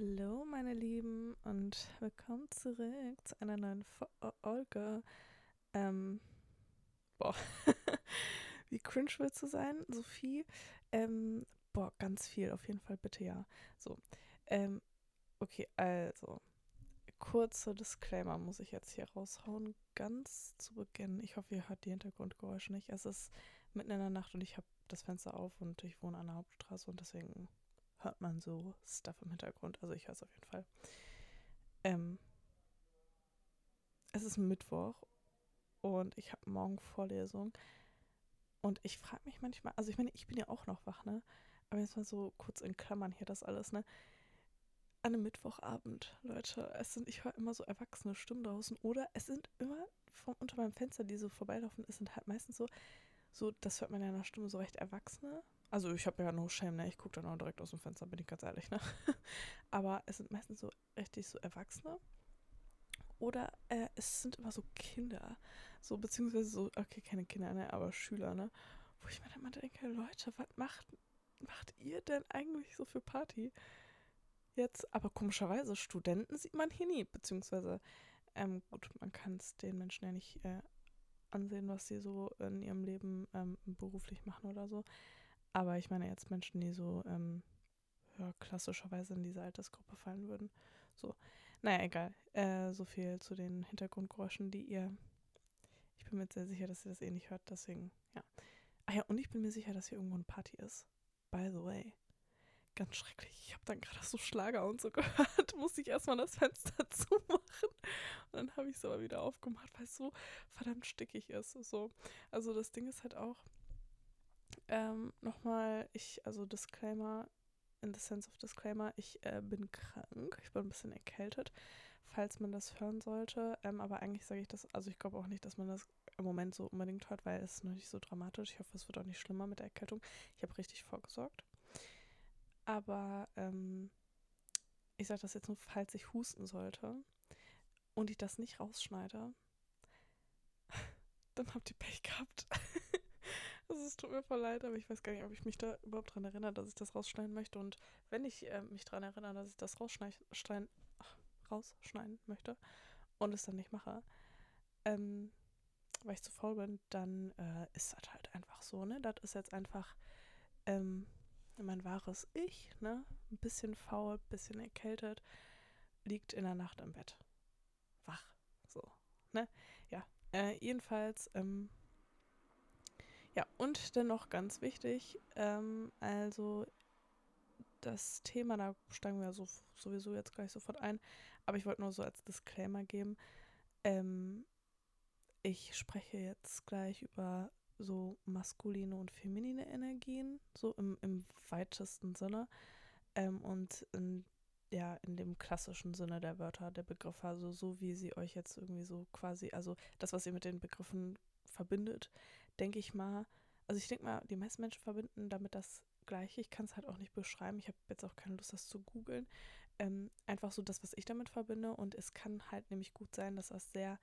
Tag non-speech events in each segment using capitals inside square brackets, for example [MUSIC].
Hallo, meine Lieben, und willkommen zurück zu einer neuen Folge. Ähm, boah, [LAUGHS] wie cringe willst du sein, Sophie? Ähm, boah, ganz viel, auf jeden Fall, bitte ja. So, ähm, okay, also, kurzer Disclaimer muss ich jetzt hier raushauen, ganz zu Beginn. Ich hoffe, ihr hört die Hintergrundgeräusche nicht. Es ist mitten in der Nacht und ich habe das Fenster auf und ich wohne an der Hauptstraße und deswegen hört man so Stuff im Hintergrund. Also ich höre es auf jeden Fall. Ähm, es ist Mittwoch und ich habe morgen Vorlesung. Und ich frage mich manchmal, also ich meine, ich bin ja auch noch wach, ne? Aber jetzt mal so kurz in Klammern hier das alles, ne? An einem Mittwochabend, Leute, es sind, ich höre immer so erwachsene Stimmen draußen oder es sind immer vom, unter meinem Fenster, die so vorbeilaufen, es sind halt meistens so, so, das hört man ja in der Stimme so recht Erwachsene, also ich habe ja no shame, ne? Ich gucke dann auch direkt aus dem Fenster, bin ich ganz ehrlich, ne? [LAUGHS] Aber es sind meistens so richtig so Erwachsene. Oder äh, es sind immer so Kinder. So, beziehungsweise so, okay, keine Kinder, ne, aber Schüler, ne? Wo ich mir dann mal denke, Leute, was macht, macht ihr denn eigentlich so für Party? Jetzt, aber komischerweise, Studenten sieht man hier nie, beziehungsweise, ähm, gut, man kann es den Menschen ja nicht äh, ansehen, was sie so in ihrem Leben ähm, beruflich machen oder so. Aber ich meine jetzt Menschen, die so ähm, ja, klassischerweise in diese Altersgruppe fallen würden. So, naja, egal. Äh, so viel zu den Hintergrundgeräuschen, die ihr. Ich bin mir sehr sicher, dass ihr das eh nicht hört, deswegen, ja. Ah ja, und ich bin mir sicher, dass hier irgendwo eine Party ist. By the way. Ganz schrecklich. Ich habe dann gerade so Schlager und so [LAUGHS] gehört. Musste ich erstmal das Fenster [LAUGHS] zumachen. Und dann habe ich es aber wieder aufgemacht, weil es so verdammt stickig ist. So. Also das Ding ist halt auch, ähm, nochmal, ich, also Disclaimer, in the sense of Disclaimer, ich äh, bin krank, ich bin ein bisschen erkältet, falls man das hören sollte. Ähm, aber eigentlich sage ich das, also ich glaube auch nicht, dass man das im Moment so unbedingt hört, weil es ist noch nicht so dramatisch. Ich hoffe, es wird auch nicht schlimmer mit der Erkältung. Ich habe richtig vorgesorgt. Aber ähm, ich sage das jetzt nur, falls ich husten sollte und ich das nicht rausschneide, [LAUGHS] dann habt ihr Pech gehabt. [LAUGHS] Also es tut mir voll leid, aber ich weiß gar nicht, ob ich mich da überhaupt dran erinnere, dass ich das rausschneiden möchte. Und wenn ich äh, mich dran erinnere, dass ich das rausschneiden, ach, rausschneiden möchte und es dann nicht mache, ähm, weil ich zu faul bin, dann äh, ist das halt einfach so, ne? Das ist jetzt einfach ähm, mein wahres Ich, ne? Ein bisschen faul, ein bisschen erkältet, liegt in der Nacht im Bett. Wach. So, ne? Ja. Äh, jedenfalls, ähm, ja, und dann noch ganz wichtig, ähm, also das Thema, da steigen wir so, sowieso jetzt gleich sofort ein, aber ich wollte nur so als Disclaimer geben, ähm, ich spreche jetzt gleich über so maskuline und feminine Energien, so im, im weitesten Sinne ähm, und in, ja, in dem klassischen Sinne der Wörter, der Begriffe, also so wie sie euch jetzt irgendwie so quasi, also das, was ihr mit den Begriffen verbindet, denke ich mal. Also ich denke mal, die meisten Menschen verbinden damit das Gleiche. Ich kann es halt auch nicht beschreiben. Ich habe jetzt auch keine Lust, das zu googeln. Ähm, einfach so das, was ich damit verbinde. Und es kann halt nämlich gut sein, dass das sehr,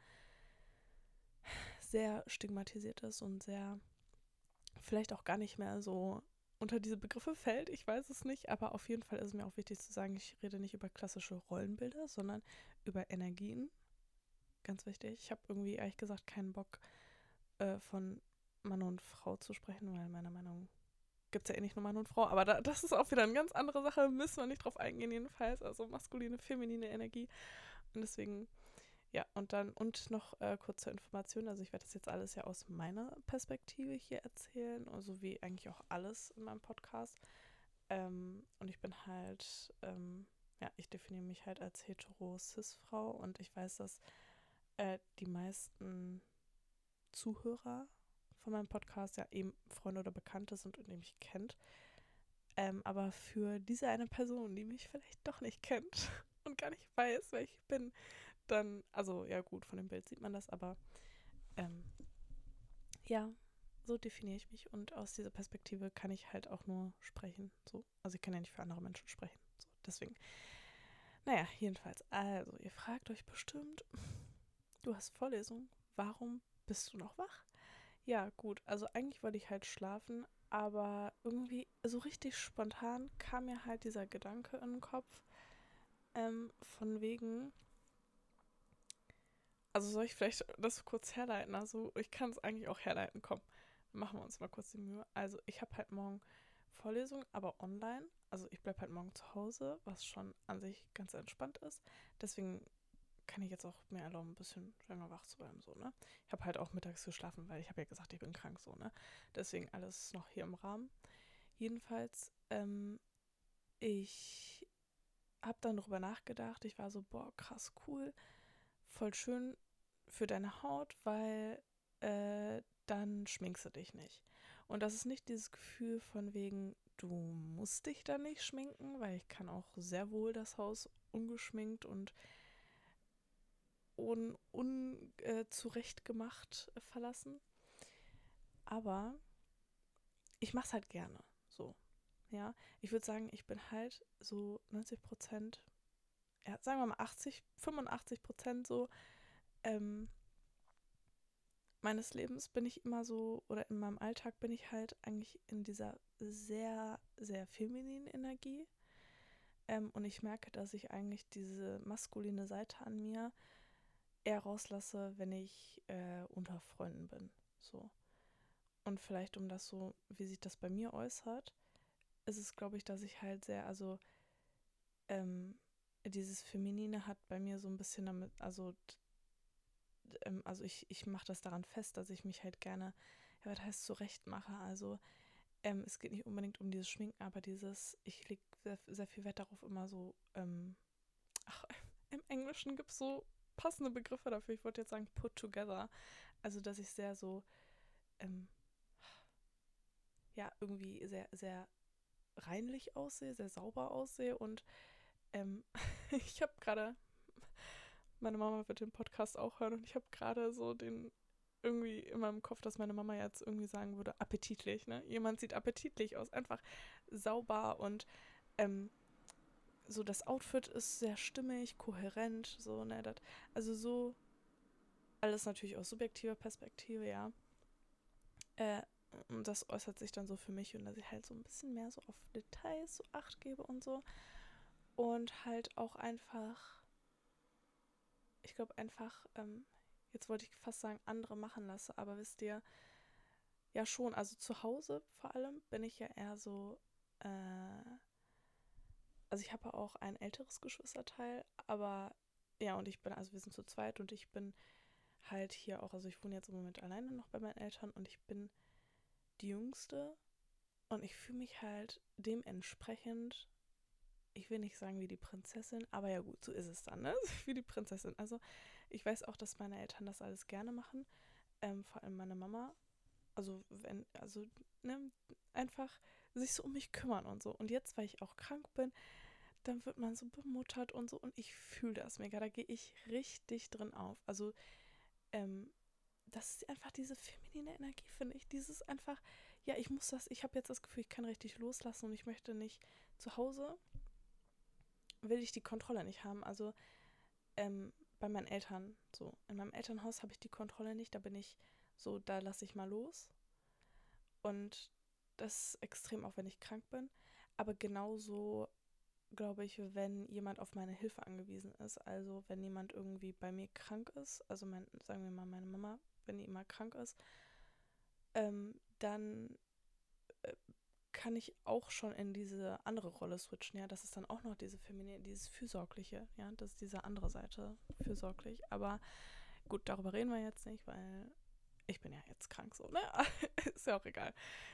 sehr stigmatisiert ist und sehr vielleicht auch gar nicht mehr so unter diese Begriffe fällt. Ich weiß es nicht, aber auf jeden Fall ist es mir auch wichtig zu sagen, ich rede nicht über klassische Rollenbilder, sondern über Energien. Ganz wichtig. Ich habe irgendwie ehrlich gesagt keinen Bock, äh, von Mann und Frau zu sprechen, weil meiner Meinung nach gibt es ja eh nicht nur Mann und Frau, aber da, das ist auch wieder eine ganz andere Sache, müssen wir nicht drauf eingehen jedenfalls, also maskuline, feminine Energie. Und deswegen, ja, und dann, und noch äh, kurze Information, also ich werde das jetzt alles ja aus meiner Perspektive hier erzählen, also wie eigentlich auch alles in meinem Podcast. Ähm, und ich bin halt, ähm, ja, ich definiere mich halt als hetero-cis-Frau und ich weiß, dass äh, die meisten Zuhörer von meinem Podcast ja eben Freunde oder Bekannte sind und die mich kennt. Ähm, aber für diese eine Person, die mich vielleicht doch nicht kennt [LAUGHS] und gar nicht weiß, wer ich bin, dann, also ja gut, von dem Bild sieht man das, aber ähm, ja, so definiere ich mich und aus dieser Perspektive kann ich halt auch nur sprechen. So. Also ich kann ja nicht für andere Menschen sprechen. So, deswegen. Naja, jedenfalls. Also, ihr fragt euch bestimmt, [LAUGHS] du hast Vorlesung, warum bist du noch wach? Ja, gut. Also eigentlich wollte ich halt schlafen, aber irgendwie so richtig spontan kam mir halt dieser Gedanke in den Kopf. ähm, von wegen, also soll ich vielleicht das kurz herleiten? Also ich kann es eigentlich auch herleiten. Komm, machen wir uns mal kurz die Mühe. Also ich habe halt morgen Vorlesung, aber online. Also ich bleibe halt morgen zu Hause, was schon an sich ganz entspannt ist. Deswegen kann ich jetzt auch mir erlauben, ein bisschen länger wach zu bleiben, so, ne? Ich habe halt auch mittags geschlafen, weil ich habe ja gesagt, ich bin krank, so, ne? Deswegen alles noch hier im Rahmen. Jedenfalls, ähm, ich habe dann darüber nachgedacht. Ich war so, boah, krass cool, voll schön für deine Haut, weil äh, dann schminkst du dich nicht. Und das ist nicht dieses Gefühl von wegen, du musst dich dann nicht schminken, weil ich kann auch sehr wohl das Haus ungeschminkt und unzurechtgemacht un, äh, verlassen. Aber ich mache es halt gerne. So. Ja. Ich würde sagen, ich bin halt so 90 Prozent, ja, sagen wir mal 80, 85 Prozent so ähm, meines Lebens bin ich immer so, oder in meinem Alltag bin ich halt eigentlich in dieser sehr, sehr femininen Energie. Ähm, und ich merke, dass ich eigentlich diese maskuline Seite an mir eher rauslasse, wenn ich äh, unter Freunden bin. So. Und vielleicht um das so, wie sich das bei mir äußert, ist es, glaube ich, dass ich halt sehr, also ähm, dieses Feminine hat bei mir so ein bisschen damit, also ähm, also ich, ich mache das daran fest, dass ich mich halt gerne, ja, was heißt zurecht mache. Also ähm, es geht nicht unbedingt um dieses Schminken, aber dieses, ich lege sehr, sehr viel Wert darauf immer so, ähm, ach, [LAUGHS] im Englischen gibt es so passende Begriffe dafür. Ich wollte jetzt sagen put together. Also dass ich sehr so, ähm, ja, irgendwie sehr, sehr reinlich aussehe, sehr sauber aussehe und ähm, [LAUGHS] ich habe gerade meine Mama wird den Podcast auch hören und ich habe gerade so den irgendwie in meinem Kopf, dass meine Mama jetzt irgendwie sagen würde, appetitlich, ne? Jemand sieht appetitlich aus, einfach sauber und ähm, so das Outfit ist sehr stimmig, kohärent, so, ne? Dat, also so alles natürlich aus subjektiver Perspektive, ja. Äh, und das äußert sich dann so für mich und dass ich halt so ein bisschen mehr so auf Details so Acht gebe und so. Und halt auch einfach ich glaube einfach, ähm, jetzt wollte ich fast sagen, andere machen lasse, aber wisst ihr, ja schon, also zu Hause vor allem bin ich ja eher so, äh, also ich habe auch ein älteres Geschwisterteil, aber ja, und ich bin, also wir sind zu zweit und ich bin halt hier auch, also ich wohne jetzt im Moment alleine noch bei meinen Eltern und ich bin die Jüngste und ich fühle mich halt dementsprechend ich will nicht sagen wie die Prinzessin, aber ja gut, so ist es dann, ne? [LAUGHS] Wie die Prinzessin. Also ich weiß auch, dass meine Eltern das alles gerne machen. Ähm, vor allem meine Mama. Also wenn, also, ne, einfach sich so um mich kümmern und so. Und jetzt, weil ich auch krank bin, dann wird man so bemuttert und so. Und ich fühle das mega. Da gehe ich richtig drin auf. Also, ähm, das ist einfach diese feminine Energie, finde ich. Dieses einfach, ja, ich muss das, ich habe jetzt das Gefühl, ich kann richtig loslassen und ich möchte nicht zu Hause will ich die Kontrolle nicht haben. Also ähm, bei meinen Eltern so. In meinem Elternhaus habe ich die Kontrolle nicht. Da bin ich so, da lasse ich mal los. Und das ist extrem auch, wenn ich krank bin. Aber genauso glaube ich, wenn jemand auf meine Hilfe angewiesen ist. Also wenn jemand irgendwie bei mir krank ist, also mein, sagen wir mal meine Mama, wenn die immer krank ist, ähm, dann kann ich auch schon in diese andere Rolle switchen, ja. Das ist dann auch noch diese feminine, dieses Fürsorgliche, ja. Das ist diese andere Seite, fürsorglich. Aber gut, darüber reden wir jetzt nicht, weil ich bin ja jetzt krank so, ne? [LAUGHS] ist ja auch egal.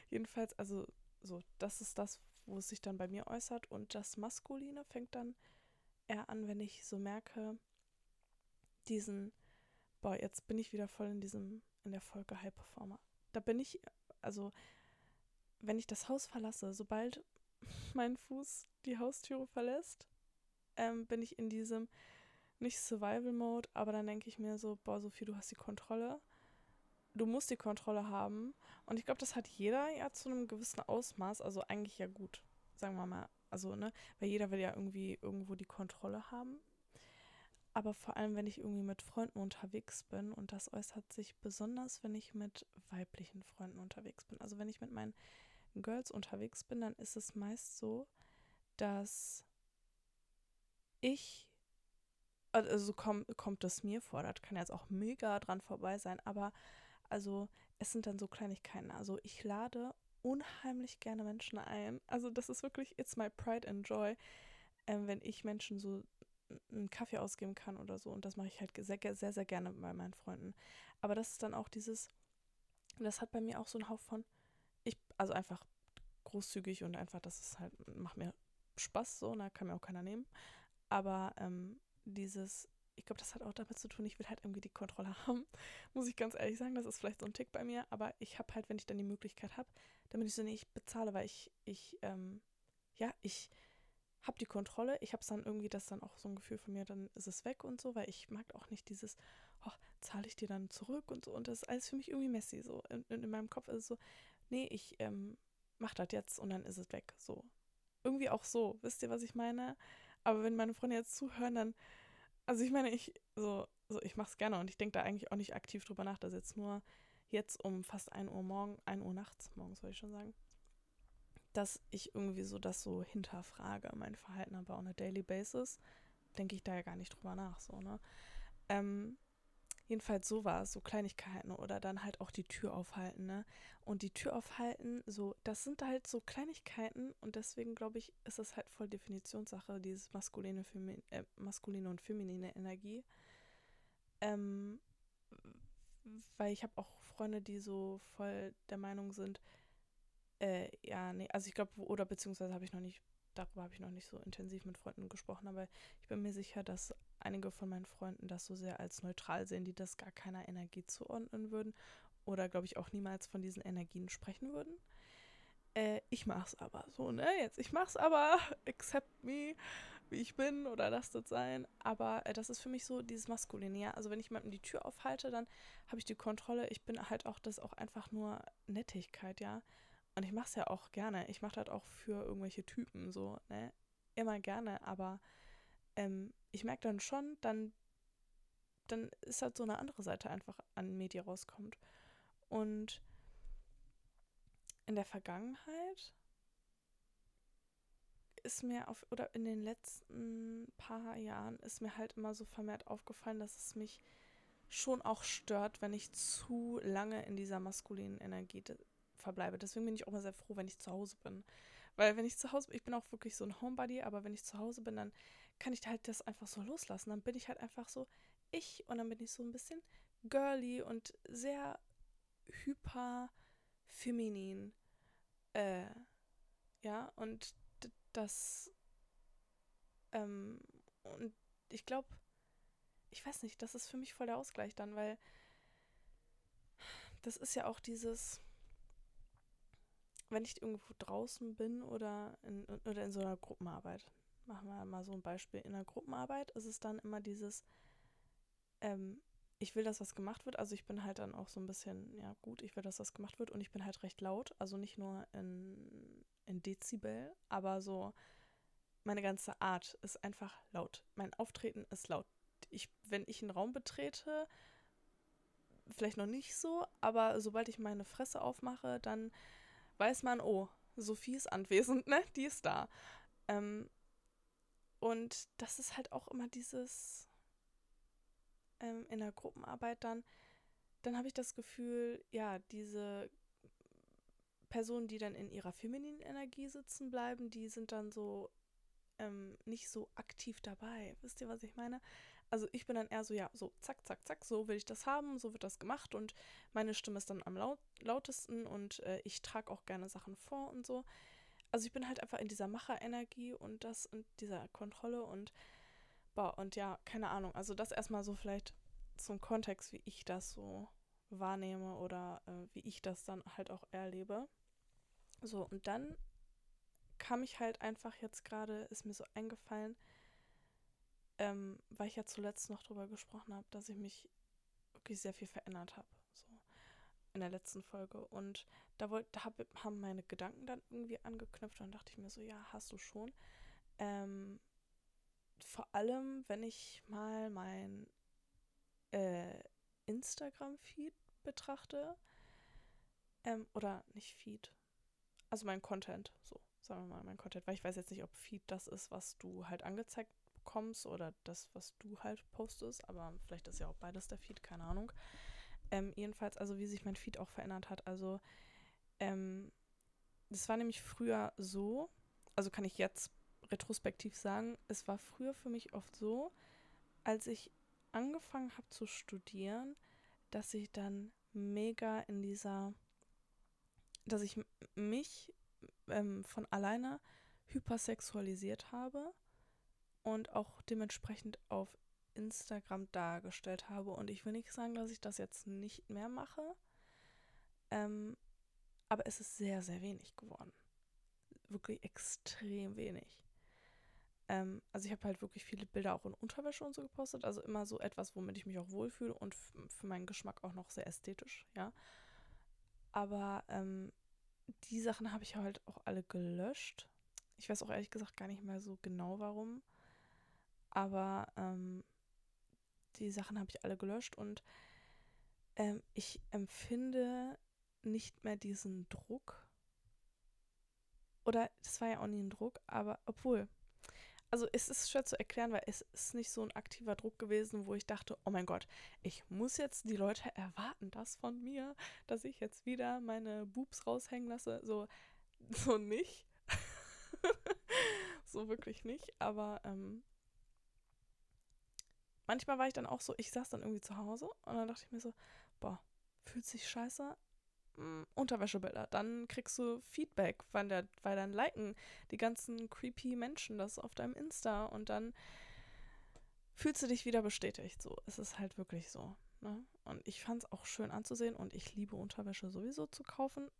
Jedenfalls, also so, das ist das, wo es sich dann bei mir äußert. Und das Maskuline fängt dann eher an, wenn ich so merke, diesen, boah, jetzt bin ich wieder voll in diesem, in der Folge High Performer. Da bin ich, also wenn ich das Haus verlasse, sobald [LAUGHS] mein Fuß die Haustüre verlässt, ähm, bin ich in diesem nicht Survival-Mode, aber dann denke ich mir so, boah, Sophie, du hast die Kontrolle. Du musst die Kontrolle haben. Und ich glaube, das hat jeder ja zu einem gewissen Ausmaß. Also eigentlich ja gut, sagen wir mal. Also, ne, weil jeder will ja irgendwie irgendwo die Kontrolle haben. Aber vor allem, wenn ich irgendwie mit Freunden unterwegs bin, und das äußert sich besonders, wenn ich mit weiblichen Freunden unterwegs bin. Also wenn ich mit meinen Girls unterwegs bin, dann ist es meist so, dass ich, also so komm, kommt es mir vor, das kann jetzt auch mega dran vorbei sein, aber also es sind dann so Kleinigkeiten. Also ich lade unheimlich gerne Menschen ein. Also das ist wirklich, it's my pride and joy, ähm, wenn ich Menschen so einen Kaffee ausgeben kann oder so. Und das mache ich halt sehr, sehr, sehr gerne bei meinen Freunden. Aber das ist dann auch dieses, das hat bei mir auch so einen Hauch von, ich, also einfach großzügig und einfach, das ist halt, macht mir Spaß so, da kann mir auch keiner nehmen. Aber ähm, dieses, ich glaube, das hat auch damit zu tun, ich will halt irgendwie die Kontrolle [LAUGHS] haben. Muss ich ganz ehrlich sagen, das ist vielleicht so ein Tick bei mir, aber ich habe halt, wenn ich dann die Möglichkeit habe, damit ich so, nee, ich bezahle, weil ich, ich, ähm, ja, ich habe die Kontrolle, ich habe es dann irgendwie, das dann auch so ein Gefühl von mir, dann ist es weg und so, weil ich mag auch nicht dieses, oh, zahle ich dir dann zurück und so und das ist alles für mich irgendwie messy, so. In, in, in meinem Kopf ist es so, nee, ich ähm, mach das jetzt und dann ist es weg, so. Irgendwie auch so, wisst ihr, was ich meine? Aber wenn meine Freunde jetzt zuhören, dann also ich meine, ich so, so ich mache es gerne und ich denke da eigentlich auch nicht aktiv drüber nach, dass jetzt nur jetzt um fast 1 Uhr morgen, 1 Uhr nachts, morgens soll ich schon sagen, dass ich irgendwie so das so hinterfrage, mein Verhalten aber on a daily basis, denke ich da ja gar nicht drüber nach, so, ne? Ähm, Jedenfalls so war es, so Kleinigkeiten oder dann halt auch die Tür aufhalten, ne? Und die Tür aufhalten, so, das sind halt so Kleinigkeiten und deswegen glaube ich, ist es halt voll Definitionssache, dieses maskuline, Femi äh, maskuline und feminine Energie. Ähm, weil ich habe auch Freunde, die so voll der Meinung sind, äh, ja, nee, also ich glaube, oder beziehungsweise habe ich noch nicht darüber habe ich noch nicht so intensiv mit Freunden gesprochen, aber ich bin mir sicher, dass einige von meinen Freunden das so sehr als neutral sehen, die das gar keiner Energie zuordnen würden oder, glaube ich, auch niemals von diesen Energien sprechen würden. Äh, ich es aber so, ne? Jetzt, ich mache es aber, [LAUGHS] accept me, wie ich bin oder lasst es sein. Aber äh, das ist für mich so dieses Maskuline, Also wenn ich jemandem die Tür aufhalte, dann habe ich die Kontrolle. Ich bin halt auch, das auch einfach nur Nettigkeit, ja. Und ich mache es ja auch gerne. Ich mache das auch für irgendwelche Typen so, ne? Immer gerne, aber ähm, ich merke dann schon, dann, dann ist halt so eine andere Seite einfach an mir, die rauskommt. Und in der Vergangenheit ist mir auf, oder in den letzten paar Jahren ist mir halt immer so vermehrt aufgefallen, dass es mich schon auch stört, wenn ich zu lange in dieser maskulinen Energie verbleibe. Deswegen bin ich auch mal sehr froh, wenn ich zu Hause bin. Weil wenn ich zu Hause bin, ich bin auch wirklich so ein Homebody, aber wenn ich zu Hause bin, dann kann ich halt das einfach so loslassen. Dann bin ich halt einfach so ich und dann bin ich so ein bisschen girly und sehr hyper feminin. Äh, ja, und das, ähm, und ich glaube, ich weiß nicht, das ist für mich voll der Ausgleich dann, weil das ist ja auch dieses, wenn ich irgendwo draußen bin oder in, oder in so einer Gruppenarbeit, machen wir mal so ein Beispiel, in einer Gruppenarbeit ist es dann immer dieses, ähm, ich will, dass was gemacht wird, also ich bin halt dann auch so ein bisschen, ja gut, ich will, dass was gemacht wird. Und ich bin halt recht laut, also nicht nur in, in Dezibel, aber so meine ganze Art ist einfach laut. Mein Auftreten ist laut. Ich, wenn ich einen Raum betrete, vielleicht noch nicht so, aber sobald ich meine Fresse aufmache, dann weiß man, oh, Sophie ist anwesend, ne? Die ist da. Ähm, und das ist halt auch immer dieses ähm, in der Gruppenarbeit dann, dann habe ich das Gefühl, ja, diese Personen, die dann in ihrer femininen Energie sitzen bleiben, die sind dann so ähm, nicht so aktiv dabei. Wisst ihr, was ich meine? Also ich bin dann eher so, ja, so zack, zack, zack, so will ich das haben, so wird das gemacht und meine Stimme ist dann am laut, lautesten und äh, ich trage auch gerne Sachen vor und so. Also ich bin halt einfach in dieser Macherenergie und das und dieser Kontrolle und boah, und ja, keine Ahnung. Also das erstmal so vielleicht zum Kontext, wie ich das so wahrnehme oder äh, wie ich das dann halt auch erlebe. So, und dann kam ich halt einfach jetzt gerade, ist mir so eingefallen, ähm, weil ich ja zuletzt noch darüber gesprochen habe, dass ich mich wirklich sehr viel verändert habe. So in der letzten Folge. Und da, wollt, da hab, haben meine Gedanken dann irgendwie angeknüpft und dachte ich mir so, ja, hast du schon. Ähm, vor allem, wenn ich mal mein äh, Instagram-Feed betrachte, ähm, oder nicht Feed, also mein Content, so, sagen wir mal, mein Content, weil ich weiß jetzt nicht, ob Feed das ist, was du halt angezeigt bekommst oder das, was du halt postest. Aber vielleicht ist ja auch beides der Feed, keine Ahnung. Ähm, jedenfalls, also wie sich mein Feed auch verändert hat. Also, ähm, das war nämlich früher so, also kann ich jetzt retrospektiv sagen, es war früher für mich oft so, als ich angefangen habe zu studieren, dass ich dann mega in dieser, dass ich mich ähm, von alleine hypersexualisiert habe und auch dementsprechend auf Instagram dargestellt habe. Und ich will nicht sagen, dass ich das jetzt nicht mehr mache, ähm, aber es ist sehr, sehr wenig geworden. Wirklich extrem wenig. Ähm, also ich habe halt wirklich viele Bilder auch in Unterwäsche und so gepostet. Also immer so etwas, womit ich mich auch wohlfühle und für meinen Geschmack auch noch sehr ästhetisch, ja. Aber ähm, die Sachen habe ich halt auch alle gelöscht. Ich weiß auch ehrlich gesagt gar nicht mehr so genau warum. Aber ähm, die Sachen habe ich alle gelöscht und ähm, ich empfinde nicht mehr diesen Druck. Oder das war ja auch nie ein Druck, aber obwohl, also es ist schwer zu erklären, weil es ist nicht so ein aktiver Druck gewesen, wo ich dachte, oh mein Gott, ich muss jetzt, die Leute erwarten das von mir, dass ich jetzt wieder meine Boobs raushängen lasse. So, [LAUGHS] so nicht. [LAUGHS] so wirklich nicht. Aber ähm, manchmal war ich dann auch so, ich saß dann irgendwie zu Hause und dann dachte ich mir so, boah, fühlt sich scheiße mh, Unterwäschebilder. Dann kriegst du Feedback, weil, der, weil dann liken die ganzen creepy Menschen das auf deinem Insta und dann fühlst du dich wieder bestätigt. So, es ist halt wirklich so. Ne? Und ich fand es auch schön anzusehen und ich liebe Unterwäsche sowieso zu kaufen.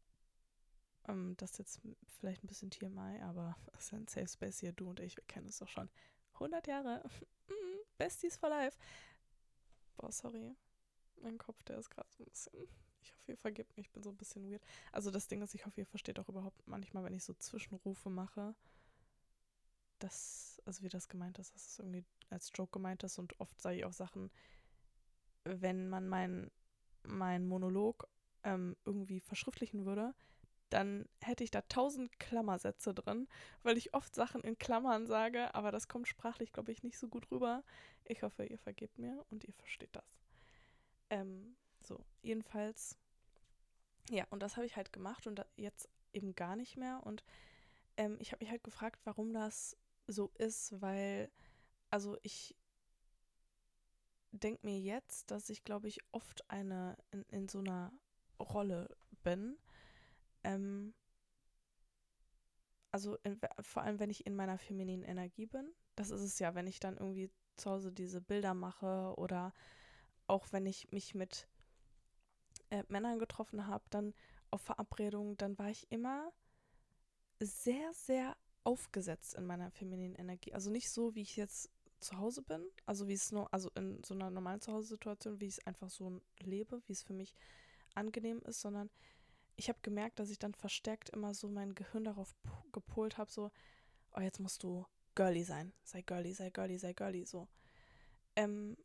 Ähm, das ist jetzt vielleicht ein bisschen TMI, aber [LAUGHS] es ist ein Safe Space hier. Du und ich, wir kennen es doch schon 100 Jahre. [LAUGHS] Besties for life. Boah, sorry. Mein Kopf, der ist gerade so ein bisschen ich hoffe, ihr vergibt mich, ich bin so ein bisschen weird. Also das Ding ist, ich hoffe, ihr versteht auch überhaupt manchmal, wenn ich so Zwischenrufe mache, dass, also wie das gemeint ist, dass es irgendwie als Joke gemeint ist und oft sage ich auch Sachen, wenn man meinen mein Monolog ähm, irgendwie verschriftlichen würde, dann hätte ich da tausend Klammersätze drin, weil ich oft Sachen in Klammern sage, aber das kommt sprachlich, glaube ich, nicht so gut rüber. Ich hoffe, ihr vergebt mir und ihr versteht das. Ähm, so, jedenfalls, ja, und das habe ich halt gemacht und jetzt eben gar nicht mehr. Und ähm, ich habe mich halt gefragt, warum das so ist, weil, also ich denke mir jetzt, dass ich, glaube ich, oft eine in, in so einer Rolle bin. Ähm, also in, vor allem, wenn ich in meiner femininen Energie bin. Das ist es ja, wenn ich dann irgendwie zu Hause diese Bilder mache oder auch wenn ich mich mit äh, Männern getroffen habe, dann auf Verabredungen, dann war ich immer sehr, sehr aufgesetzt in meiner femininen Energie. Also nicht so, wie ich jetzt zu Hause bin, also wie es nur, also in so einer normalen Zuhause-Situation, wie ich es einfach so lebe, wie es für mich angenehm ist, sondern ich habe gemerkt, dass ich dann verstärkt immer so mein Gehirn darauf gepolt habe, so, oh, jetzt musst du girly sein, sei girly, sei girly, sei girly, so. Ähm,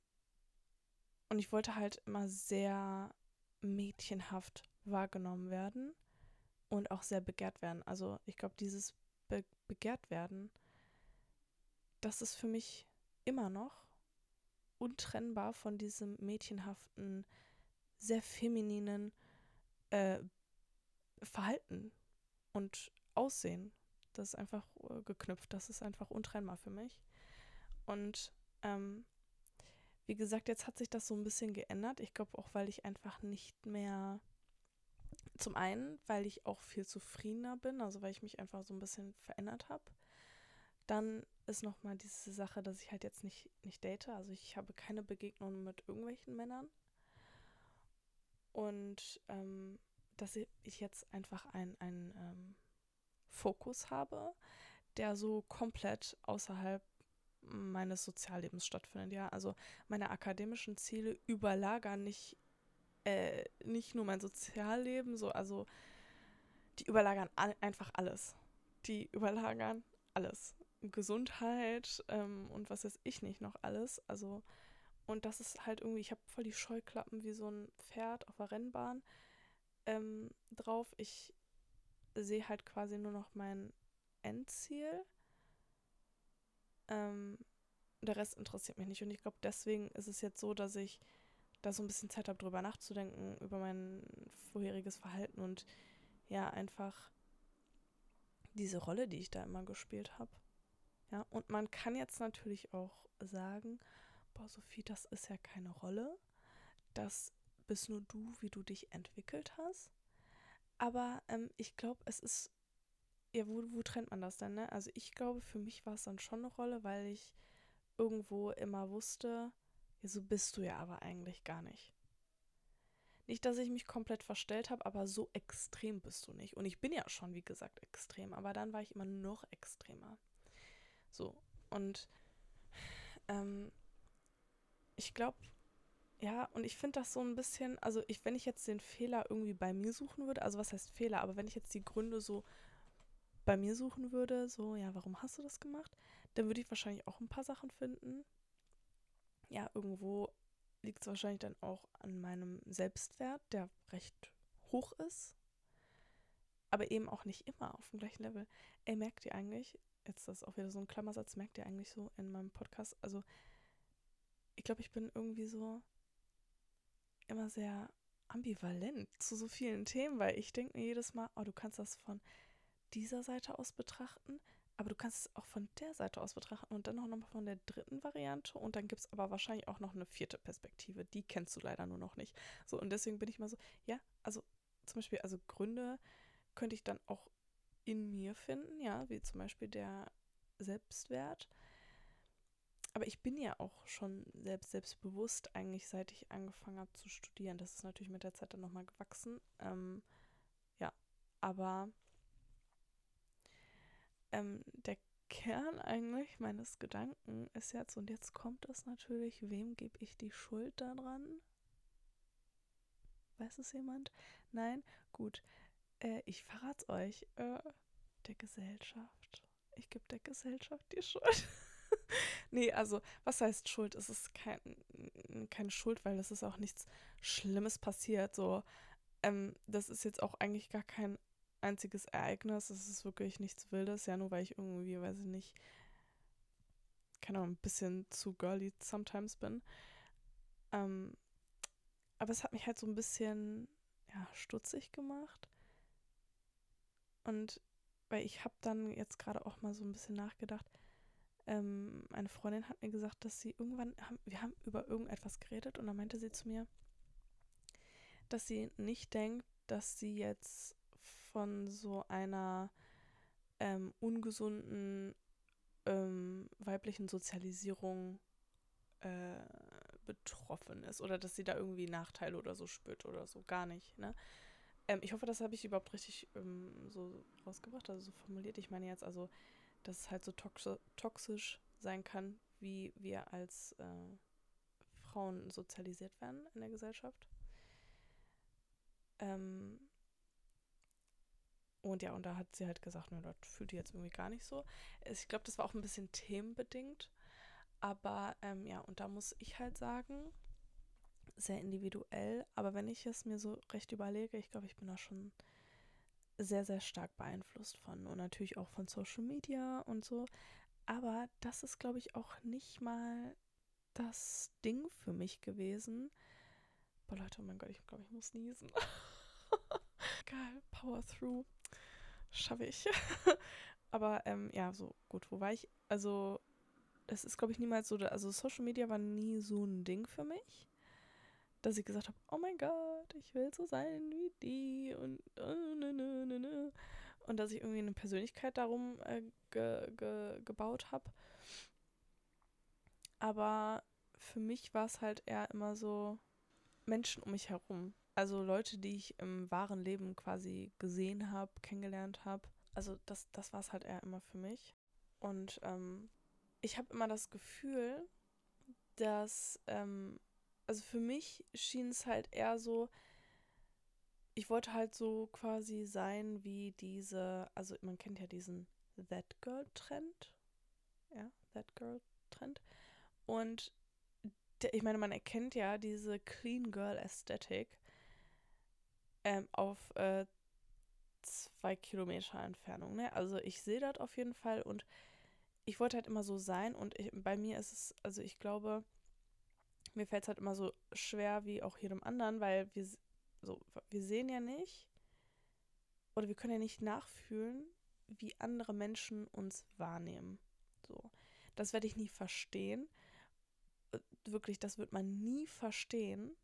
und ich wollte halt immer sehr mädchenhaft wahrgenommen werden und auch sehr begehrt werden. Also ich glaube, dieses Be begehrt werden, das ist für mich immer noch untrennbar von diesem mädchenhaften, sehr femininen äh, Verhalten und Aussehen. Das ist einfach äh, geknüpft, das ist einfach untrennbar für mich. Und ähm, wie gesagt, jetzt hat sich das so ein bisschen geändert. Ich glaube auch, weil ich einfach nicht mehr. Zum einen, weil ich auch viel zufriedener bin, also weil ich mich einfach so ein bisschen verändert habe. Dann ist nochmal diese Sache, dass ich halt jetzt nicht, nicht date. Also ich habe keine Begegnungen mit irgendwelchen Männern. Und ähm, dass ich jetzt einfach einen ähm, Fokus habe, der so komplett außerhalb meines Soziallebens stattfindet. Ja, also meine akademischen Ziele überlagern nicht, äh, nicht nur mein Sozialleben, so, also die überlagern all, einfach alles. Die überlagern alles. Gesundheit ähm, und was weiß ich nicht noch alles. Also, und das ist halt irgendwie, ich habe voll die Scheuklappen wie so ein Pferd auf der Rennbahn ähm, drauf. Ich sehe halt quasi nur noch mein Endziel ähm, der Rest interessiert mich nicht. Und ich glaube, deswegen ist es jetzt so, dass ich da so ein bisschen Zeit habe, drüber nachzudenken, über mein vorheriges Verhalten und ja, einfach diese Rolle, die ich da immer gespielt habe. Ja, und man kann jetzt natürlich auch sagen, boah, Sophie, das ist ja keine Rolle. Das bist nur du, wie du dich entwickelt hast. Aber ähm, ich glaube, es ist, ja, wo, wo trennt man das denn, ne? Also ich glaube, für mich war es dann schon eine Rolle, weil ich irgendwo immer wusste, ja, so bist du ja aber eigentlich gar nicht. Nicht, dass ich mich komplett verstellt habe, aber so extrem bist du nicht. Und ich bin ja schon, wie gesagt, extrem, aber dann war ich immer noch extremer. So, und ähm, ich glaube, ja, und ich finde das so ein bisschen, also ich, wenn ich jetzt den Fehler irgendwie bei mir suchen würde, also was heißt Fehler, aber wenn ich jetzt die Gründe so bei mir suchen würde, so, ja, warum hast du das gemacht, dann würde ich wahrscheinlich auch ein paar Sachen finden. Ja, irgendwo liegt es wahrscheinlich dann auch an meinem Selbstwert, der recht hoch ist. Aber eben auch nicht immer auf dem gleichen Level. Ey, merkt ihr eigentlich, jetzt das ist auch wieder so ein Klammersatz, merkt ihr eigentlich so in meinem Podcast, also ich glaube, ich bin irgendwie so immer sehr ambivalent zu so vielen Themen, weil ich denke mir jedes Mal, oh, du kannst das von dieser Seite aus betrachten, aber du kannst es auch von der Seite aus betrachten und dann auch nochmal von der dritten Variante und dann gibt es aber wahrscheinlich auch noch eine vierte Perspektive. Die kennst du leider nur noch nicht. So, und deswegen bin ich mal so, ja, also zum Beispiel, also Gründe könnte ich dann auch in mir finden, ja, wie zum Beispiel der Selbstwert. Aber ich bin ja auch schon selbst selbstbewusst eigentlich, seit ich angefangen habe zu studieren. Das ist natürlich mit der Zeit dann nochmal gewachsen. Ähm, ja, aber ähm, der Kern eigentlich meines Gedanken ist jetzt, und jetzt kommt es natürlich, wem gebe ich die Schuld daran? Weiß es jemand? Nein? Gut. Äh, ich verrate es euch. Äh, der Gesellschaft. Ich gebe der Gesellschaft die Schuld. [LAUGHS] [LAUGHS] nee, also, was heißt Schuld? Es ist kein, keine Schuld, weil es ist auch nichts Schlimmes passiert. So, ähm, das ist jetzt auch eigentlich gar kein einziges Ereignis. Es ist wirklich nichts Wildes. Ja, nur weil ich irgendwie, weiß ich nicht, keine Ahnung, ein bisschen zu girly sometimes bin. Ähm, aber es hat mich halt so ein bisschen, ja, stutzig gemacht. Und weil ich habe dann jetzt gerade auch mal so ein bisschen nachgedacht. Ähm, eine Freundin hat mir gesagt, dass sie irgendwann, haben, wir haben über irgendetwas geredet und dann meinte sie zu mir, dass sie nicht denkt, dass sie jetzt von so einer ähm, ungesunden ähm, weiblichen Sozialisierung äh, betroffen ist oder dass sie da irgendwie Nachteile oder so spürt oder so. Gar nicht, ne? Ähm, ich hoffe, das habe ich überhaupt richtig ähm, so rausgebracht, also so formuliert. Ich meine jetzt also, dass es halt so toxi toxisch sein kann, wie wir als äh, Frauen sozialisiert werden in der Gesellschaft. Ähm, und ja, und da hat sie halt gesagt, ne, das fühlt die jetzt irgendwie gar nicht so. Ich glaube, das war auch ein bisschen themenbedingt. Aber ähm, ja, und da muss ich halt sagen, sehr individuell. Aber wenn ich es mir so recht überlege, ich glaube, ich bin da schon sehr, sehr stark beeinflusst von. Und natürlich auch von Social Media und so. Aber das ist, glaube ich, auch nicht mal das Ding für mich gewesen. Boah, Leute, oh mein Gott, ich glaube, ich muss niesen. [LAUGHS] Geil, Power Through schaffe ich. [LAUGHS] Aber ähm, ja, so gut, wo war ich? Also, es ist, glaube ich, niemals so, also Social Media war nie so ein Ding für mich, dass ich gesagt habe, oh mein Gott, ich will so sein wie die und ne, ne, ne, ne. und dass ich irgendwie eine Persönlichkeit darum äh, ge, ge, gebaut habe. Aber für mich war es halt eher immer so Menschen um mich herum. Also Leute, die ich im wahren Leben quasi gesehen habe, kennengelernt habe. Also das, das war es halt eher immer für mich. Und ähm, ich habe immer das Gefühl, dass, ähm, also für mich schien es halt eher so, ich wollte halt so quasi sein wie diese, also man kennt ja diesen That Girl Trend. Ja, That Girl Trend. Und der, ich meine, man erkennt ja diese Clean Girl Aesthetic ähm, auf äh, zwei Kilometer Entfernung. Ne? Also ich sehe das auf jeden Fall und ich wollte halt immer so sein und ich, bei mir ist es, also ich glaube, mir fällt es halt immer so schwer wie auch jedem anderen, weil wir so, wir sehen ja nicht oder wir können ja nicht nachfühlen, wie andere Menschen uns wahrnehmen. So. Das werde ich nie verstehen. Äh, wirklich, das wird man nie verstehen.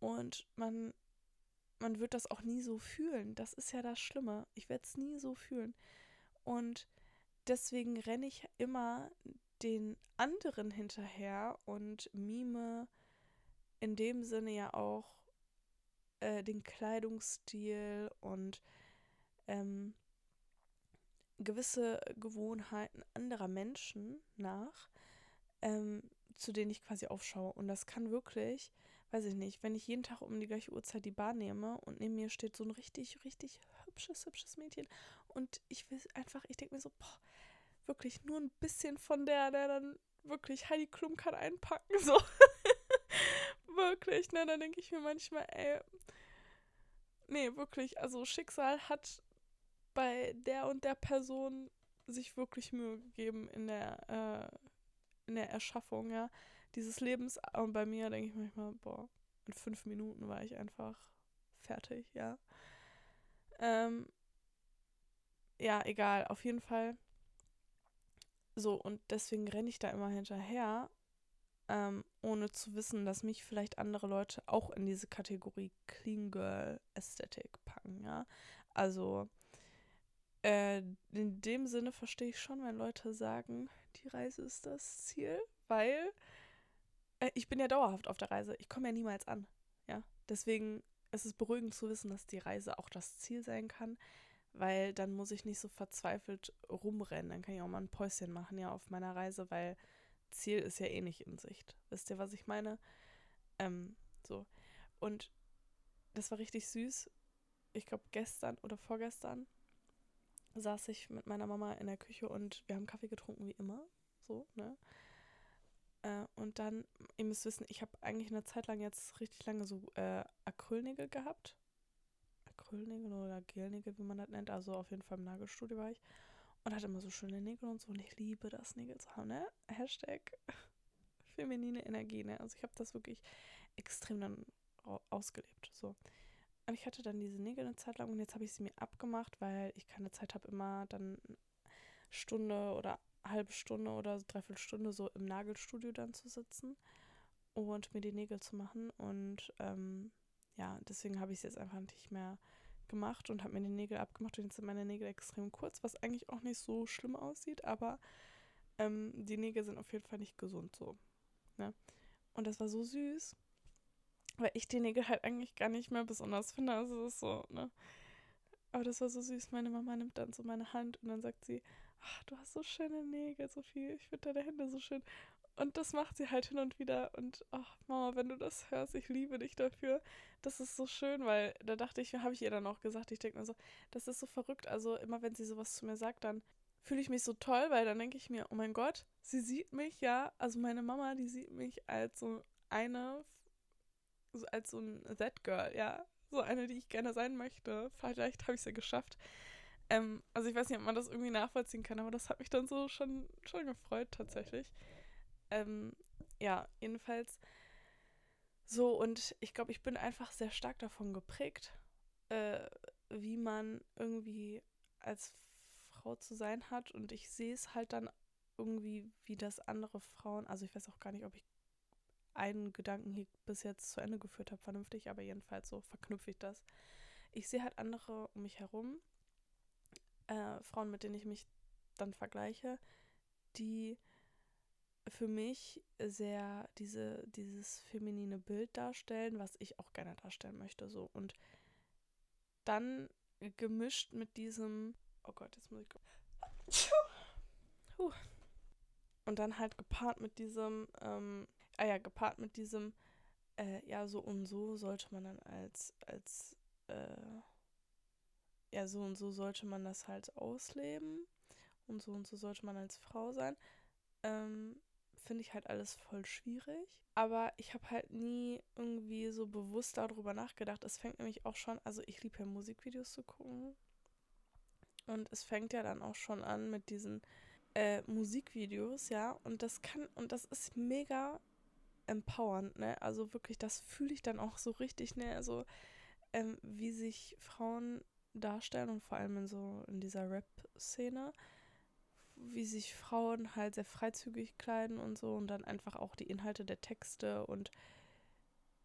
Und man, man wird das auch nie so fühlen. Das ist ja das Schlimme. Ich werde es nie so fühlen. Und deswegen renne ich immer den anderen hinterher und mime in dem Sinne ja auch äh, den Kleidungsstil und ähm, gewisse Gewohnheiten anderer Menschen nach, ähm, zu denen ich quasi aufschaue. Und das kann wirklich, weiß ich nicht, wenn ich jeden Tag um die gleiche Uhrzeit die Bahn nehme und neben mir steht so ein richtig, richtig hübsches, hübsches Mädchen und ich will einfach, ich denke mir so, boah, wirklich nur ein bisschen von der, der dann wirklich Heidi Klum kann einpacken, so. [LAUGHS] wirklich, ne, dann denke ich mir manchmal, ey, nee, wirklich, also Schicksal hat bei der und der Person sich wirklich Mühe gegeben in der, äh, in der Erschaffung, ja, dieses Lebens. Und bei mir denke ich manchmal, boah, in fünf Minuten war ich einfach fertig, ja. Ähm, ja, egal, auf jeden Fall. So, und deswegen renne ich da immer hinterher, ähm, ohne zu wissen, dass mich vielleicht andere Leute auch in diese Kategorie Clean Girl Aesthetic packen, ja. Also, äh, in dem Sinne verstehe ich schon, wenn Leute sagen, die Reise ist das Ziel, weil äh, ich bin ja dauerhaft auf der Reise. Ich komme ja niemals an. Ja, deswegen ist es beruhigend zu wissen, dass die Reise auch das Ziel sein kann, weil dann muss ich nicht so verzweifelt rumrennen. Dann kann ich auch mal ein Päuschen machen, ja, auf meiner Reise, weil Ziel ist ja eh nicht in Sicht. Wisst ihr, was ich meine? Ähm, so. Und das war richtig süß. Ich glaube, gestern oder vorgestern saß ich mit meiner Mama in der Küche und wir haben Kaffee getrunken wie immer. So, ne? Äh, und dann, ihr müsst wissen, ich habe eigentlich eine Zeit lang jetzt richtig lange so äh, Acrylnägel gehabt. Acrylnägel oder Gelnägel, wie man das nennt. Also auf jeden Fall im Nagelstudio war ich. Und hatte immer so schöne Nägel und so. Und ich liebe das, Nägel zu haben, ne? Hashtag [LAUGHS] feminine Energie, ne? Also ich habe das wirklich extrem dann ausgelebt. So. Und ich hatte dann diese Nägel eine Zeit lang und jetzt habe ich sie mir abgemacht, weil ich keine Zeit habe, immer dann Stunde oder halbe Stunde oder dreiviertel Stunde so im Nagelstudio dann zu sitzen und mir die Nägel zu machen. Und ähm, ja, deswegen habe ich es jetzt einfach nicht mehr gemacht und habe mir die Nägel abgemacht und jetzt sind meine Nägel extrem kurz, was eigentlich auch nicht so schlimm aussieht, aber ähm, die Nägel sind auf jeden Fall nicht gesund so. Ne? Und das war so süß weil ich die Nägel halt eigentlich gar nicht mehr besonders finde. Also es ist so, ne? Aber das war so süß. Meine Mama nimmt dann so meine Hand und dann sagt sie, ach, du hast so schöne Nägel, Sophie. Ich finde deine Hände so schön. Und das macht sie halt hin und wieder. Und ach, Mama, wenn du das hörst, ich liebe dich dafür. Das ist so schön, weil da dachte ich, habe ich ihr dann auch gesagt, ich denke mir so, das ist so verrückt. Also immer wenn sie sowas zu mir sagt, dann fühle ich mich so toll, weil dann denke ich mir, oh mein Gott, sie sieht mich ja, also meine Mama, die sieht mich als so eine als so ein That-Girl, ja. So eine, die ich gerne sein möchte. Vielleicht habe ich es ja geschafft. Ähm, also ich weiß nicht, ob man das irgendwie nachvollziehen kann, aber das hat mich dann so schon, schon gefreut tatsächlich. Ähm, ja, jedenfalls so und ich glaube, ich bin einfach sehr stark davon geprägt, äh, wie man irgendwie als Frau zu sein hat und ich sehe es halt dann irgendwie, wie das andere Frauen, also ich weiß auch gar nicht, ob ich einen Gedanken hier bis jetzt zu Ende geführt habe, vernünftig, aber jedenfalls so verknüpfe ich das. Ich sehe halt andere um mich herum, äh, Frauen, mit denen ich mich dann vergleiche, die für mich sehr diese, dieses feminine Bild darstellen, was ich auch gerne darstellen möchte. So. Und dann gemischt mit diesem, oh Gott, jetzt muss ich. Puh. Und dann halt gepaart mit diesem, ähm, ah ja, gepaart mit diesem, äh, ja, so und so sollte man dann als, als, äh, ja, so und so sollte man das halt ausleben und so und so sollte man als Frau sein, ähm, finde ich halt alles voll schwierig. Aber ich habe halt nie irgendwie so bewusst darüber nachgedacht. Es fängt nämlich auch schon, also ich liebe ja Musikvideos zu gucken. Und es fängt ja dann auch schon an mit diesen äh, Musikvideos, ja, und das kann, und das ist mega empowernd, ne? Also wirklich, das fühle ich dann auch so richtig, ne? Also, ähm, wie sich Frauen darstellen und vor allem in so in dieser Rap-Szene, wie sich Frauen halt sehr freizügig kleiden und so und dann einfach auch die Inhalte der Texte und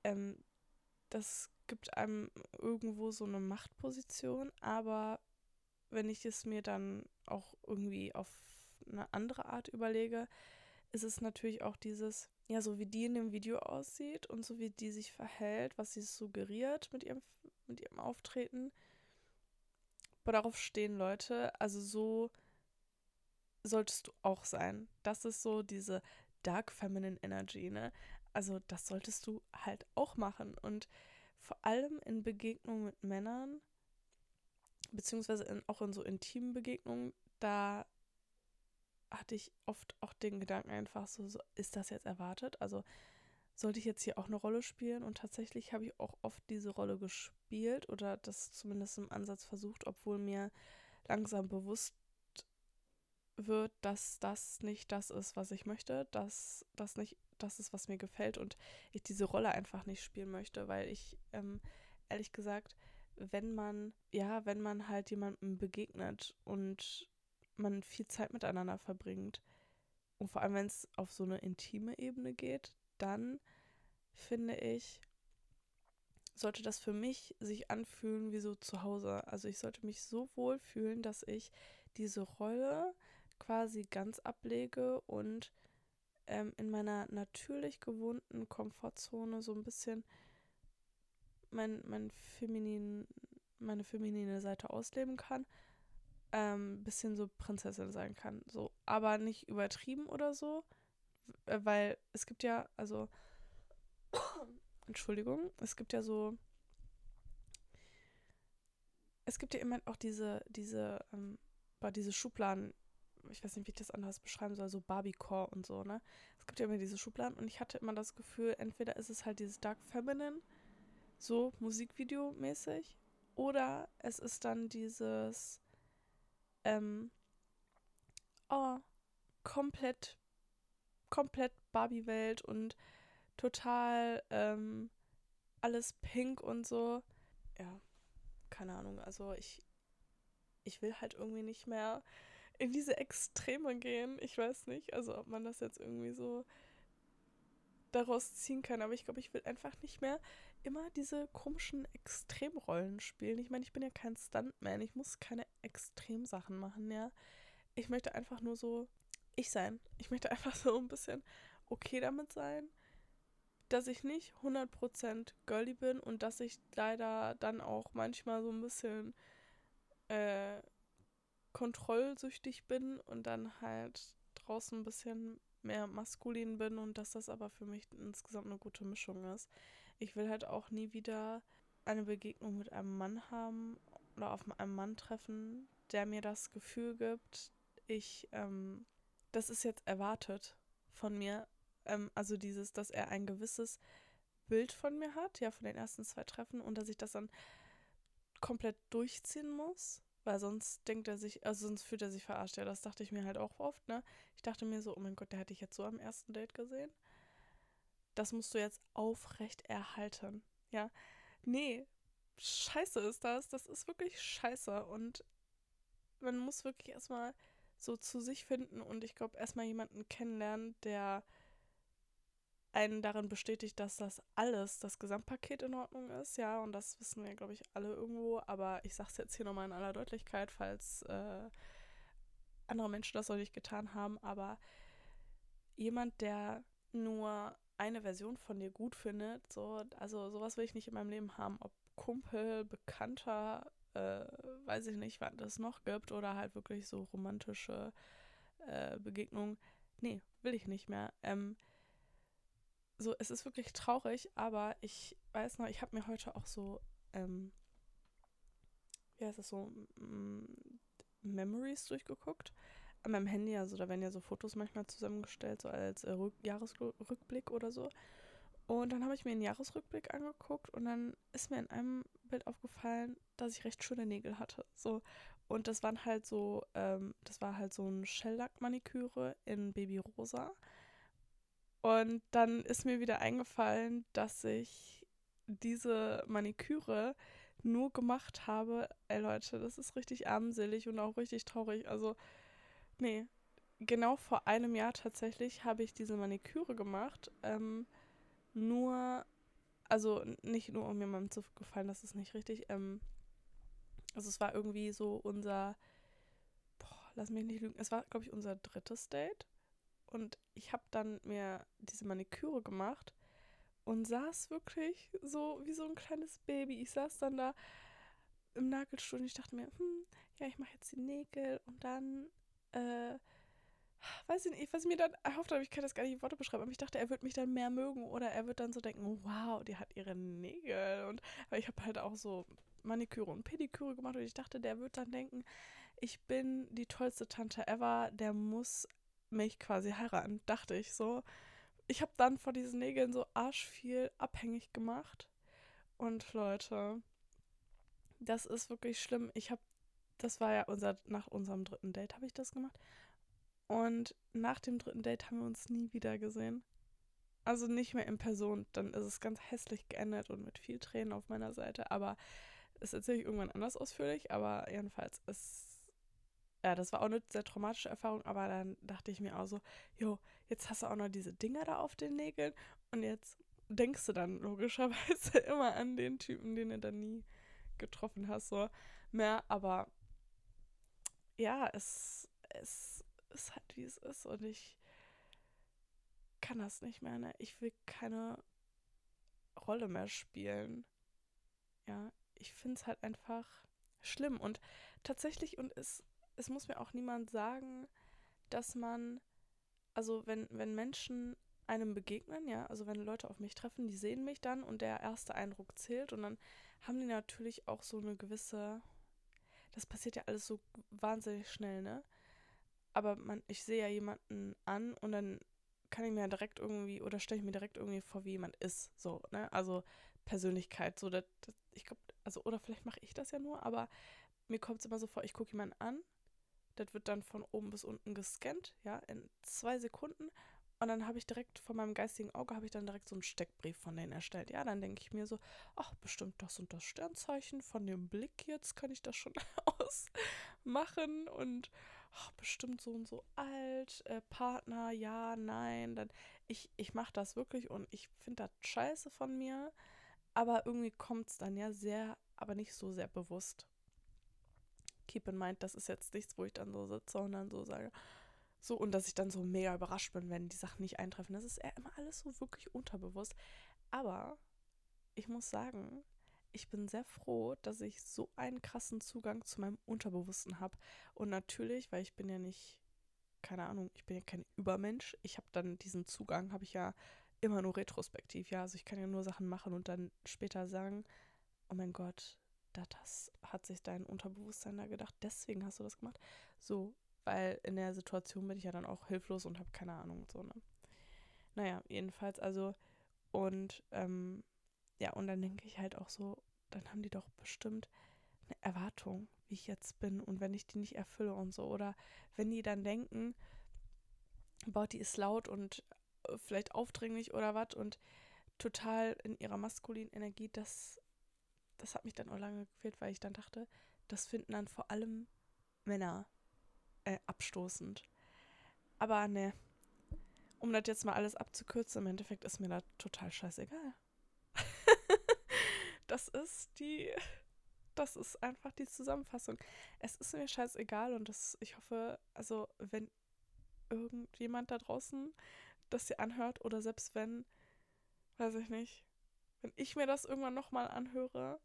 ähm, das gibt einem irgendwo so eine Machtposition, aber wenn ich es mir dann auch irgendwie auf eine andere Art überlege, ist es natürlich auch dieses, ja, so wie die in dem Video aussieht und so wie die sich verhält, was sie suggeriert mit ihrem, mit ihrem Auftreten. Aber darauf stehen Leute, also so solltest du auch sein. Das ist so diese Dark Feminine Energy, ne? Also das solltest du halt auch machen. Und vor allem in Begegnungen mit Männern, beziehungsweise in, auch in so intimen Begegnungen, da hatte ich oft auch den Gedanken einfach so, so, ist das jetzt erwartet? Also sollte ich jetzt hier auch eine Rolle spielen? Und tatsächlich habe ich auch oft diese Rolle gespielt oder das zumindest im Ansatz versucht, obwohl mir langsam bewusst wird, dass das nicht das ist, was ich möchte, dass das nicht das ist, was mir gefällt und ich diese Rolle einfach nicht spielen möchte, weil ich ähm, ehrlich gesagt, wenn man, ja, wenn man halt jemandem begegnet und man viel Zeit miteinander verbringt und vor allem, wenn es auf so eine intime Ebene geht, dann finde ich, sollte das für mich sich anfühlen wie so zu Hause. Also ich sollte mich so wohl fühlen, dass ich diese Rolle quasi ganz ablege und ähm, in meiner natürlich gewohnten Komfortzone so ein bisschen mein, mein feminin, meine feminine Seite ausleben kann ähm, bisschen so Prinzessin sein kann. So, aber nicht übertrieben oder so. Äh, weil es gibt ja, also [COUGHS] Entschuldigung, es gibt ja so. Es gibt ja immer auch diese, diese, ähm, diese Schubladen, ich weiß nicht, wie ich das anders beschreiben soll, so Barbie-Core und so, ne? Es gibt ja immer diese Schubladen und ich hatte immer das Gefühl, entweder ist es halt dieses Dark Feminine, so Musikvideo-mäßig, oder es ist dann dieses ähm, oh, komplett, komplett Barbie-Welt und total ähm, alles pink und so. Ja, keine Ahnung. Also ich, ich will halt irgendwie nicht mehr in diese Extreme gehen. Ich weiß nicht, also ob man das jetzt irgendwie so daraus ziehen kann. Aber ich glaube, ich will einfach nicht mehr immer diese komischen Extremrollen spielen. Ich meine, ich bin ja kein Stuntman. Ich muss keine Extremsachen machen, ja. Ich möchte einfach nur so ich sein. Ich möchte [LAUGHS] einfach so ein bisschen okay damit sein, dass ich nicht 100% girly bin und dass ich leider dann auch manchmal so ein bisschen äh, kontrollsüchtig bin und dann halt draußen ein bisschen mehr maskulin bin und dass das aber für mich insgesamt eine gute Mischung ist. Ich will halt auch nie wieder eine Begegnung mit einem Mann haben oder auf einem Mann treffen, der mir das Gefühl gibt, ich, ähm, das ist jetzt erwartet von mir. Ähm, also dieses, dass er ein gewisses Bild von mir hat, ja, von den ersten zwei Treffen und dass ich das dann komplett durchziehen muss weil sonst denkt er sich, also sonst fühlt er sich verarscht. Ja, das dachte ich mir halt auch oft, ne? Ich dachte mir so, oh mein Gott, der hätte ich jetzt so am ersten Date gesehen. Das musst du jetzt aufrecht erhalten. Ja. Nee, scheiße ist das. Das ist wirklich scheiße. Und man muss wirklich erstmal so zu sich finden und ich glaube, erstmal jemanden kennenlernen, der einen darin bestätigt, dass das alles, das Gesamtpaket in Ordnung ist, ja, und das wissen wir, glaube ich, alle irgendwo, aber ich sage es jetzt hier nochmal in aller Deutlichkeit, falls äh, andere Menschen das noch nicht getan haben, aber jemand, der nur eine Version von dir gut findet, so, also sowas will ich nicht in meinem Leben haben, ob Kumpel, Bekannter, äh, weiß ich nicht, was es noch gibt, oder halt wirklich so romantische äh, Begegnungen. Nee, will ich nicht mehr. Ähm, so, es ist wirklich traurig, aber ich weiß noch, ich habe mir heute auch so, ähm, wie heißt das so, Memories durchgeguckt. An meinem Handy, also da werden ja so Fotos manchmal zusammengestellt, so als äh, Rück Jahresrückblick oder so. Und dann habe ich mir einen Jahresrückblick angeguckt und dann ist mir in einem Bild aufgefallen, dass ich recht schöne Nägel hatte. So. Und das waren halt so, ähm, das war halt so ein Shell-Lack-Maniküre in Babyrosa. Und dann ist mir wieder eingefallen, dass ich diese Maniküre nur gemacht habe. Ey Leute, das ist richtig armselig und auch richtig traurig. Also, nee, genau vor einem Jahr tatsächlich habe ich diese Maniküre gemacht. Ähm, nur, also nicht nur um jemandem zu gefallen, das ist nicht richtig. Ähm, also es war irgendwie so unser, boah, lass mich nicht lügen, es war, glaube ich, unser drittes Date. Und ich habe dann mir diese Maniküre gemacht und saß wirklich so wie so ein kleines Baby. Ich saß dann da im Nagelstuhl und ich dachte mir, hm, ja, ich mache jetzt die Nägel und dann äh, weiß ich nicht, was ich mir dann erhofft habe, ich kann das gar nicht in Worte beschreiben, aber ich dachte, er wird mich dann mehr mögen oder er wird dann so denken, wow, die hat ihre Nägel und weil ich habe halt auch so Maniküre und Pediküre gemacht und ich dachte, der wird dann denken, ich bin die tollste Tante ever, der muss mich quasi heiraten, dachte ich so. Ich habe dann von diesen Nägeln so arschviel abhängig gemacht und Leute, das ist wirklich schlimm. Ich habe, das war ja unser, nach unserem dritten Date habe ich das gemacht und nach dem dritten Date haben wir uns nie wieder gesehen. Also nicht mehr in Person. Dann ist es ganz hässlich geendet und mit viel Tränen auf meiner Seite. Aber das erzähle ich irgendwann anders ausführlich. Aber jedenfalls ist. Ja, das war auch eine sehr traumatische Erfahrung. Aber dann dachte ich mir auch so: Jo, jetzt hast du auch noch diese Dinger da auf den Nägeln. Und jetzt denkst du dann logischerweise [LAUGHS] immer an den Typen, den du dann nie getroffen hast. So mehr. Aber ja, es. es ist halt, wie es ist. Und ich kann das nicht mehr. Ne? Ich will keine Rolle mehr spielen. Ja, ich finde es halt einfach schlimm. Und tatsächlich, und es, es muss mir auch niemand sagen, dass man, also wenn, wenn Menschen einem begegnen, ja, also wenn Leute auf mich treffen, die sehen mich dann und der erste Eindruck zählt und dann haben die natürlich auch so eine gewisse, das passiert ja alles so wahnsinnig schnell, ne? aber man, ich sehe ja jemanden an und dann kann ich mir ja direkt irgendwie oder stelle ich mir direkt irgendwie vor, wie jemand ist. So, ne? Also Persönlichkeit. So, das, das ich glaube, also, oder vielleicht mache ich das ja nur, aber mir kommt es immer so vor, ich gucke jemanden an, das wird dann von oben bis unten gescannt, ja, in zwei Sekunden. Und dann habe ich direkt von meinem geistigen Auge habe ich dann direkt so einen Steckbrief von denen erstellt. Ja, dann denke ich mir so, ach, bestimmt das und das Sternzeichen von dem Blick jetzt kann ich das schon [LAUGHS] ausmachen und oh, bestimmt so und so alt, äh, Partner, ja, nein, dann ich, ich mache das wirklich und ich finde das scheiße von mir, aber irgendwie kommt es dann ja sehr, aber nicht so sehr bewusst. Keep in mind, das ist jetzt nichts, wo ich dann so sitze und dann so sage, so, und dass ich dann so mega überrascht bin, wenn die Sachen nicht eintreffen. Das ist eher immer alles so wirklich unterbewusst. Aber ich muss sagen, ich bin sehr froh, dass ich so einen krassen Zugang zu meinem Unterbewussten habe. Und natürlich, weil ich bin ja nicht, keine Ahnung, ich bin ja kein Übermensch. Ich habe dann diesen Zugang, habe ich ja immer nur retrospektiv. Ja, also ich kann ja nur Sachen machen und dann später sagen, oh mein Gott, das hat sich dein Unterbewusstsein da gedacht, deswegen hast du das gemacht. So, weil in der Situation bin ich ja dann auch hilflos und habe keine Ahnung und so, ne? Naja, jedenfalls, also, und ähm, ja, und dann denke ich halt auch so, dann haben die doch bestimmt eine Erwartung, wie ich jetzt bin und wenn ich die nicht erfülle und so. Oder wenn die dann denken, Bauti ist laut und äh, vielleicht aufdringlich oder was und total in ihrer maskulinen Energie, das, das hat mich dann auch lange gefehlt, weil ich dann dachte, das finden dann vor allem Männer äh, abstoßend. Aber ne, um das jetzt mal alles abzukürzen, im Endeffekt ist mir das total scheißegal [LAUGHS] das ist die, das ist einfach die Zusammenfassung. Es ist mir scheißegal und das, ich hoffe, also wenn irgendjemand da draußen das hier anhört oder selbst wenn, weiß ich nicht, wenn ich mir das irgendwann nochmal anhöre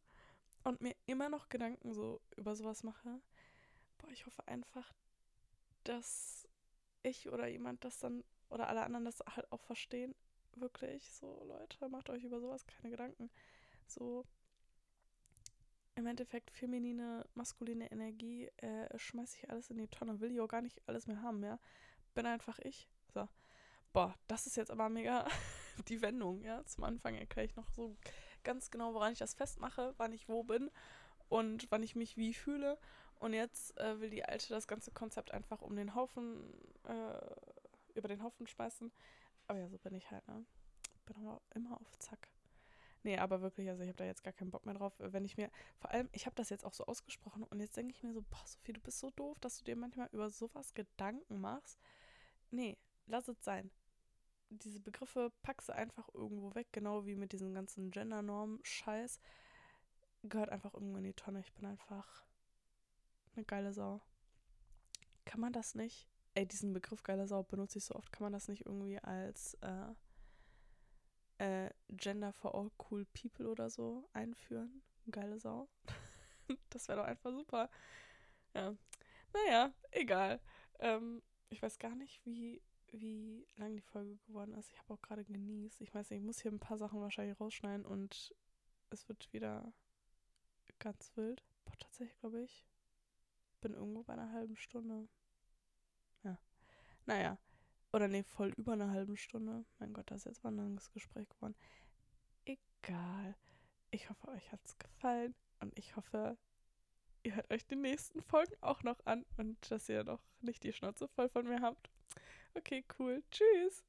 und mir immer noch Gedanken so über sowas mache, boah, ich hoffe einfach, dass ich oder jemand das dann oder alle anderen das halt auch verstehen. Wirklich, so Leute, macht euch über sowas keine Gedanken. So, im Endeffekt feminine, maskuline Energie äh, schmeiße ich alles in die Tonne, will ich auch gar nicht alles mehr haben, ja. Bin einfach ich. So. Boah, das ist jetzt aber mega [LAUGHS] die Wendung, ja. Zum Anfang erkläre ich noch so ganz genau, woran ich das festmache, wann ich wo bin und wann ich mich wie fühle. Und jetzt äh, will die Alte das ganze Konzept einfach um den Haufen, äh, über den Haufen schmeißen. Aber ja, so bin ich halt, ne? Bin aber immer auf Zack. Nee, aber wirklich, also ich habe da jetzt gar keinen Bock mehr drauf. Wenn ich mir, vor allem, ich habe das jetzt auch so ausgesprochen und jetzt denke ich mir so, boah, Sophie, du bist so doof, dass du dir manchmal über sowas Gedanken machst. Nee, lass es sein. Diese Begriffe packst du einfach irgendwo weg, genau wie mit diesem ganzen Gender-Norm-Scheiß. Gehört einfach irgendwo in die Tonne. Ich bin einfach eine geile Sau. Kann man das nicht? Ey, diesen Begriff geile Sau benutze ich so oft. Kann man das nicht irgendwie als äh, äh, Gender for All Cool People oder so einführen. Geile Sau. [LAUGHS] das wäre doch einfach super. Ja. Naja, egal. Ähm, ich weiß gar nicht, wie, wie lang die Folge geworden ist. Ich habe auch gerade genießt. Ich weiß nicht, ich muss hier ein paar Sachen wahrscheinlich rausschneiden und es wird wieder ganz wild. Boah, tatsächlich glaube ich, bin irgendwo bei einer halben Stunde. Ja. Naja. Oder nee, voll über eine halbe Stunde. Mein Gott, das ist jetzt mal ein langes Gespräch geworden. Egal. Ich hoffe, euch hat es gefallen und ich hoffe, ihr hört euch die nächsten Folgen auch noch an und dass ihr noch nicht die Schnauze voll von mir habt. Okay, cool. Tschüss.